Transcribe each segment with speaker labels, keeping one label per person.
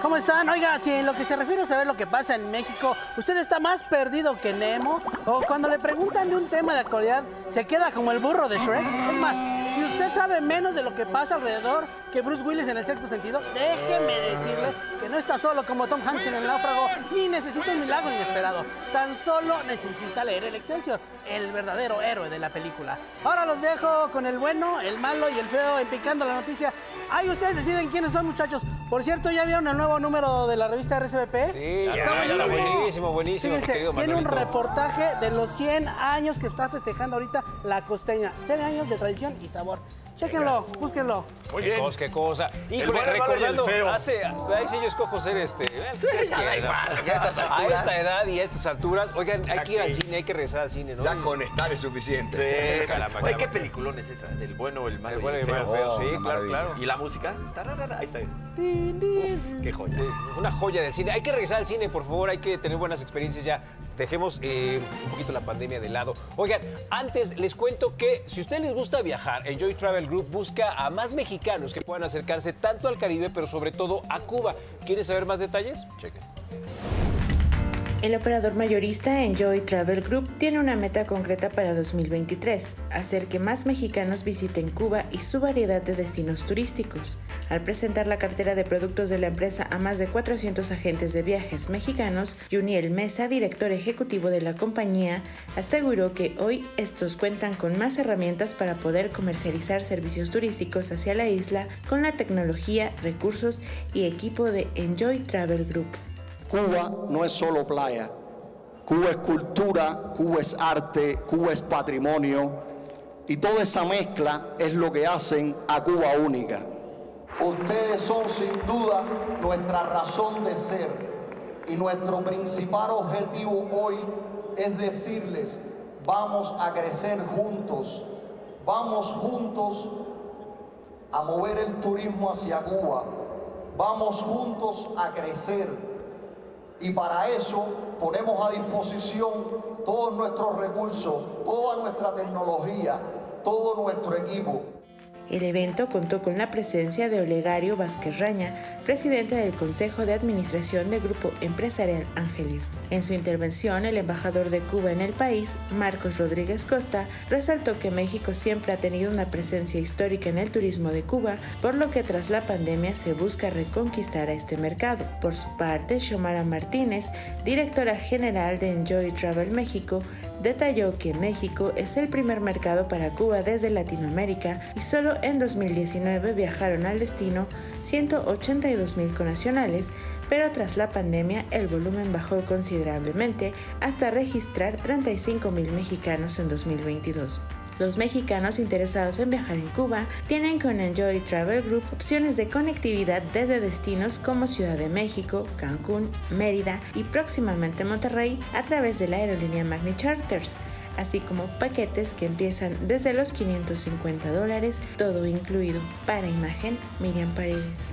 Speaker 1: ¿Cómo están? Oiga, si en lo que se refiere a saber lo que pasa en México, usted está más perdido que Nemo, o cuando le preguntan de un tema de actualidad, se queda como el burro de Shrek. Es más, si usted sabe menos de lo que pasa alrededor que Bruce Willis en el sexto sentido, déjeme decirle no está solo como Tom Hanks en el náufrago, ni necesita un milagro inesperado. Tan solo necesita leer el Excelsior, el verdadero héroe de la película. Ahora los dejo con el bueno, el malo y el feo en Picando la Noticia. Ahí ustedes deciden quiénes son, muchachos. Por cierto, ¿ya vieron el nuevo número de la revista RCBP?
Speaker 2: Sí, ya está, ya está buenísimo, buenísimo,
Speaker 1: Fíjense,
Speaker 2: querido
Speaker 1: Tiene un reportaje de los 100 años que está festejando ahorita la costeña. 100 años de tradición y sabor. Chéquenlo, búsquenlo.
Speaker 3: Muy
Speaker 2: Qué
Speaker 3: bien.
Speaker 2: cosa, qué cosa. Híjole,
Speaker 3: el
Speaker 2: recordando,
Speaker 3: feo.
Speaker 2: hace, ahí sí yo escojo ser este. eh, ustedes
Speaker 4: ya da
Speaker 2: quieran,
Speaker 4: igual, ya a
Speaker 2: esta edad y a estas alturas, oigan, hay que ir al cine, hay que regresar al cine, ¿no?
Speaker 4: Ya con estar es suficiente.
Speaker 3: Sí, sí.
Speaker 2: Caramba,
Speaker 3: Oye. ¿qué peliculón es esa? Del bueno, el malo
Speaker 2: El bueno y el malo
Speaker 3: feo.
Speaker 2: sí,
Speaker 4: una
Speaker 2: claro,
Speaker 4: maravilla.
Speaker 2: claro.
Speaker 3: ¿Y la música? Tararara, Ahí está. Uf, qué joya.
Speaker 2: Una joya del cine. Hay que regresar al cine, por favor. Hay que tener buenas experiencias ya. Dejemos eh, un poquito la pandemia de lado. Oigan, antes les cuento que si a ustedes les gusta viajar, Enjoy Travel Group busca a más mexicanos que puedan acercarse tanto al Caribe, pero sobre todo a Cuba. ¿Quieren saber más detalles? Chequen.
Speaker 5: El operador mayorista Enjoy Travel Group tiene una meta concreta para 2023, hacer que más mexicanos visiten Cuba y su variedad de destinos turísticos. Al presentar la cartera de productos de la empresa a más de 400 agentes de viajes mexicanos, Juniel Mesa, director ejecutivo de la compañía, aseguró que hoy estos cuentan con más herramientas para poder comercializar servicios turísticos hacia la isla con la tecnología, recursos y equipo de Enjoy Travel Group.
Speaker 6: Cuba no es solo playa. Cuba es cultura, Cuba es arte, Cuba es patrimonio. Y toda esa mezcla es lo que hacen a Cuba única. Ustedes son sin duda nuestra razón de ser. Y nuestro principal objetivo hoy es decirles, vamos a crecer juntos. Vamos juntos a mover el turismo hacia Cuba. Vamos juntos a crecer. Y para eso ponemos a disposición todos nuestros recursos, toda nuestra tecnología, todo nuestro equipo.
Speaker 5: El evento contó con la presencia de Olegario Vázquez Raña, presidente del Consejo de Administración del Grupo Empresarial Ángeles. En su intervención, el embajador de Cuba en el país, Marcos Rodríguez Costa, resaltó que México siempre ha tenido una presencia histórica en el turismo de Cuba, por lo que tras la pandemia se busca reconquistar a este mercado. Por su parte, Xiomara Martínez, directora general de Enjoy Travel México, detalló que México es el primer mercado para Cuba desde Latinoamérica y solo en 2019 viajaron al destino 182 mil conacionales, pero tras la pandemia el volumen bajó considerablemente hasta registrar 35 mil mexicanos en 2022. Los mexicanos interesados en viajar en Cuba tienen con Enjoy Travel Group opciones de conectividad desde destinos como Ciudad de México, Cancún, Mérida y próximamente Monterrey a través de la aerolínea Magni Charters, así como paquetes que empiezan desde los 550 dólares, todo incluido. Para imagen, Miriam Paredes.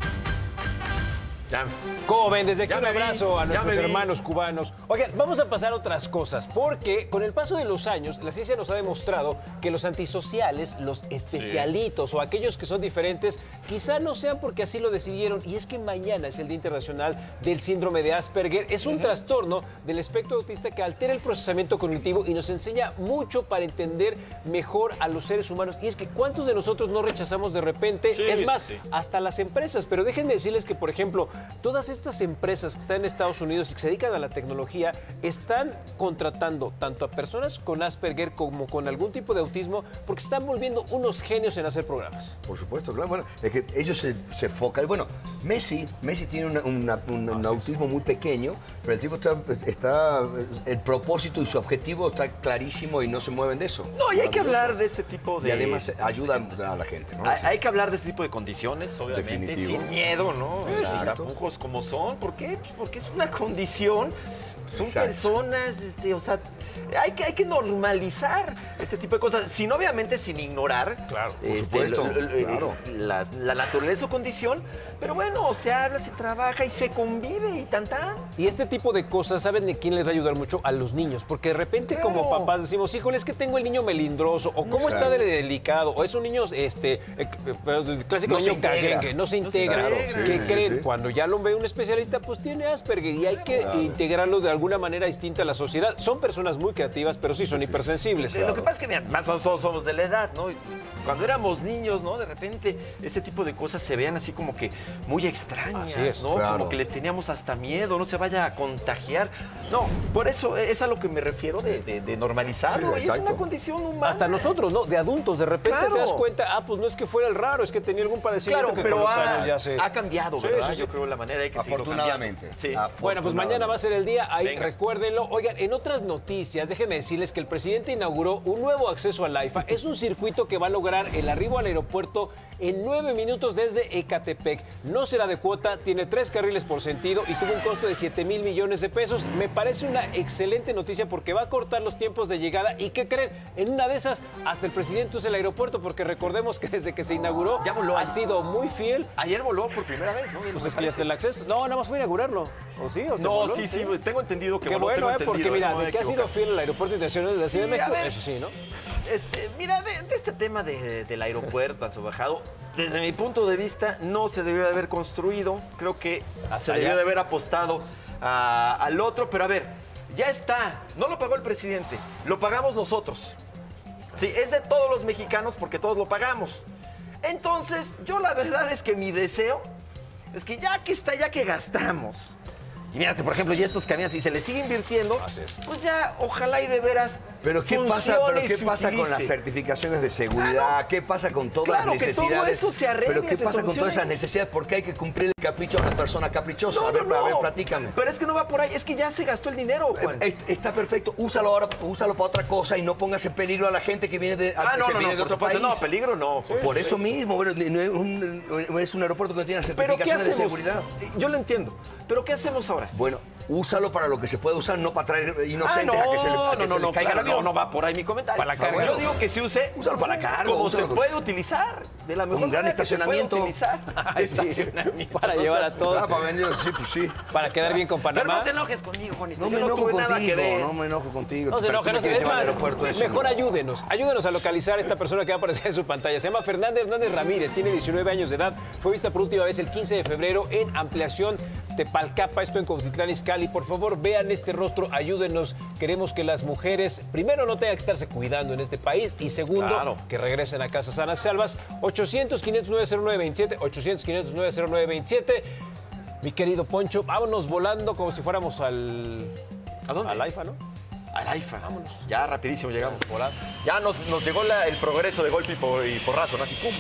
Speaker 3: Ya.
Speaker 2: ¿Cómo ven? Desde aquí
Speaker 3: Ya
Speaker 2: un
Speaker 3: vi,
Speaker 2: abrazo a nuestros hermanos cubanos. Oigan, vamos a pasar a otras cosas, porque con el paso de los años, la ciencia nos ha demostrado que los antisociales, los especialitos o aquellos que son diferentes, quizá no sean porque así lo decidieron. Y es que mañana es el Día Internacional del Síndrome de Asperger. Es un trastorno del espectro autista que altera el procesamiento cognitivo y nos enseña mucho para entender mejor a los seres humanos. Y es que ¿cuántos de nosotros no rechazamos de repente?
Speaker 3: Sí,
Speaker 2: es más,
Speaker 3: sí.
Speaker 2: hasta las empresas. Pero déjenme decirles que, por ejemplo, todas estas empresas que están en Estados Unidos y que se dedican a la tecnología están contratando tanto a personas con Asperger como con algún tipo de autismo porque están volviendo unos genios en hacer programas.
Speaker 4: Por supuesto, claro. Bueno, es que ellos se, se enfocan. Bueno, Messi, Messi tiene una- una- un, un autismo muy pequeño, pero el tipo está, está. El propósito y su objetivo está clarísimo y no se mueven de eso.
Speaker 3: No, y hay que hablar de este tipo de...
Speaker 4: Y además ayudan a la gente, ¿no?
Speaker 3: Hay, hay que hablar de este tipo de condiciones, obviamente,
Speaker 4: Definitivo.
Speaker 3: sin miedo, ¿no?
Speaker 4: Sí.
Speaker 3: Como son. ¿Por qué? Pues porque es una condición Son
Speaker 4: Exacto.
Speaker 3: personas, este, o sea, hay que, hay que normalizar este tipo de cosas, sin obviamente sin ignorar
Speaker 2: Claro,
Speaker 3: este,
Speaker 4: supuesto,
Speaker 3: lo- lo-
Speaker 4: claro.
Speaker 3: las- la naturaleza o condición, pero bueno, se habla, se trabaja y se convive y tan tan.
Speaker 2: Y este tipo de cosas, ¿saben de quién les va a ayudar mucho? A los niños. Porque de repente, como papás, decimos, híjole, es que tengo el niño melindroso, o cómo está de delicado, o es un niño, este, eh, eh, pero el clásico
Speaker 4: No se integra.
Speaker 2: caguengue, no se
Speaker 3: No se
Speaker 2: integra.
Speaker 3: integra.
Speaker 2: ¿Qué
Speaker 4: Sí,
Speaker 2: creen?
Speaker 4: sí.
Speaker 2: Cuando ya lo ve un especialista, pues tiene Asperger y hay que integrarlo de alguna manera distinta a la sociedad. Son personas muy creativas, pero sí son hipersensibles.
Speaker 3: Lo que pasa es que, mira, más o menos todos somos de la edad, ¿no? Cuando éramos niños, ¿no? De repente este tipo de cosas se veían así como que muy extrañas,
Speaker 2: Así es,
Speaker 3: ¿no?
Speaker 4: claro.
Speaker 3: Como que les teníamos hasta miedo, no se vaya a contagiar. No, por eso es a lo que me refiero de, de- de normalizarlo.
Speaker 4: Sí,
Speaker 3: y es una condición humana.
Speaker 2: Hasta nosotros, ¿no? De adultos, de repente
Speaker 3: Claro.
Speaker 2: te das cuenta, ah, pues no es que fuera el raro, es que tenía algún padecimiento
Speaker 3: Claro,
Speaker 2: que con
Speaker 3: pero
Speaker 2: los
Speaker 3: ha,
Speaker 2: años ya se...
Speaker 3: ha cambiado, ¿verdad?
Speaker 2: sí, sí.
Speaker 3: Yo creo la manera hay que
Speaker 4: Afortunadamente.
Speaker 3: Sí.
Speaker 2: Bueno, pues mañana va a ser el día, ahí
Speaker 3: Venga.
Speaker 2: recuérdenlo. Oigan, en otras noticias, déjenme decirles que el presidente inauguró un nuevo acceso al AIFA. Es un circuito que va a lograr el arribo al aeropuerto en nueve minutos desde Ecatepec. No será de cuota, tiene tres carriles por sentido y tuvo un costo de 7 mil millones de pesos. Me parece una excelente noticia porque va a cortar los tiempos de llegada. ¿Y qué creen? En una de esas, hasta el presidente usa el aeropuerto porque recordemos que desde que se inauguró
Speaker 3: Ya voló.
Speaker 2: ha sido muy fiel.
Speaker 3: Ayer voló por primera vez, ¿no?
Speaker 2: Pues es que ya está el acceso. No, nada más fue a inaugurarlo. ¿O sí? ¿O
Speaker 3: No,
Speaker 2: voló?
Speaker 3: sí, sí, tengo entendido que
Speaker 2: Qué bueno, ¿eh? Porque mira,
Speaker 3: no
Speaker 2: de que ha sido fiel al Aeropuerto Internacional de la Ciudad de México,
Speaker 3: ver.
Speaker 2: eso sí, ¿no?
Speaker 3: Este, mira, de, de este tema de- del aeropuerto bajado, desde mi punto de vista, no se debió de haber construido. Creo que
Speaker 2: Hasta
Speaker 3: se
Speaker 2: allá.
Speaker 3: debió de haber apostado a- al otro. Pero a ver, ya está. No lo pagó el presidente, lo pagamos nosotros. Sí, es de todos los mexicanos porque todos lo pagamos. Entonces, yo la verdad es que mi deseo es que ya que está, ya que gastamos. Y mírate, por ejemplo, ya estos camiones, si se les sigue invirtiendo, pues ya, ojalá y de veras.
Speaker 4: Pero ¿qué pasa, pero qué pasa con las certificaciones de seguridad?
Speaker 3: Claro.
Speaker 4: ¿Qué pasa con todas
Speaker 3: Claro,
Speaker 4: las
Speaker 3: que todo
Speaker 4: necesidades?
Speaker 3: eso se arregle,
Speaker 4: Pero ¿qué
Speaker 3: se
Speaker 4: pasa con todas esas necesidades? Porque hay que cumplir el capricho de una persona caprichosa.
Speaker 3: No,
Speaker 4: a ver,
Speaker 3: no, no.
Speaker 4: a ver, platícame.
Speaker 3: Pero es que no va por ahí, es que ya se gastó el dinero, Juan.
Speaker 4: Eh, Está perfecto, úsalo ahora, úsalo para otra cosa y no pongas en peligro a la gente que viene de,
Speaker 3: ah,
Speaker 4: que
Speaker 3: no, no,
Speaker 4: viene
Speaker 3: no,
Speaker 4: de otro país.
Speaker 3: no, peligro no.
Speaker 4: Por eso mismo, bueno, no es un, es un aeropuerto que no tiene las
Speaker 3: Pero ¿qué
Speaker 4: certificaciones de seguridad.
Speaker 3: Yo lo entiendo. Pero ¿qué hacemos ahora?
Speaker 4: Bueno, úsalo para lo que se puede usar, no para traer
Speaker 3: Ah,
Speaker 4: inocentes
Speaker 3: no,
Speaker 4: a que se a que
Speaker 3: no,
Speaker 4: se
Speaker 3: no, no,
Speaker 4: caiga
Speaker 3: claro,
Speaker 4: el avión.
Speaker 3: no, no va por ahí mi comentario.
Speaker 2: Para la carga.
Speaker 3: Yo digo que se use
Speaker 4: Úsalo para la carga,
Speaker 3: como se puede utilizar. De la mejor
Speaker 4: Un gran
Speaker 3: manera que se puede
Speaker 4: estacionamiento.
Speaker 3: utilizar.
Speaker 2: Para
Speaker 3: No
Speaker 2: llevar a todos.
Speaker 4: Ah, para vender, sí, pues sí.
Speaker 2: Para quedar bien con
Speaker 3: Pero
Speaker 2: Panamá.
Speaker 3: no te enojes conmigo, Juanito.
Speaker 4: No
Speaker 3: yo
Speaker 4: me
Speaker 3: no
Speaker 4: enojo
Speaker 3: tuve nada que
Speaker 4: contigo,
Speaker 3: ver.
Speaker 4: no me enojo contigo.
Speaker 2: No se
Speaker 4: Pero
Speaker 2: enoje, no se más,
Speaker 4: aeropuerto, eso
Speaker 2: mejor
Speaker 4: no.
Speaker 2: ayúdenos, ayúdenos a localizar a esta persona que va a aparecer en su pantalla. Se llama Fernanda Hernández Ramírez, tiene 19 años de edad, fue vista por última vez el 15 de febrero en ampliación Tepalcapa, esto en Cuautitlán Izcalli. Por favor, vean este rostro, ayúdenos. Queremos que las mujeres, primero, no tengan que estarse cuidando en este país y segundo,
Speaker 3: Claro.
Speaker 2: que regresen a casa sanas salvas. 800-509-0927, 800-509-0927. Mi querido Poncho, vámonos volando como si fuéramos al...
Speaker 3: ¿A dónde?
Speaker 2: Al AIFA, ¿no?
Speaker 3: Al AIFA. Vámonos. Ya rapidísimo llegamos. Ya nos, nos llegó la- el progreso de golpe y, por, y porrazo, ¿no? Así, pum.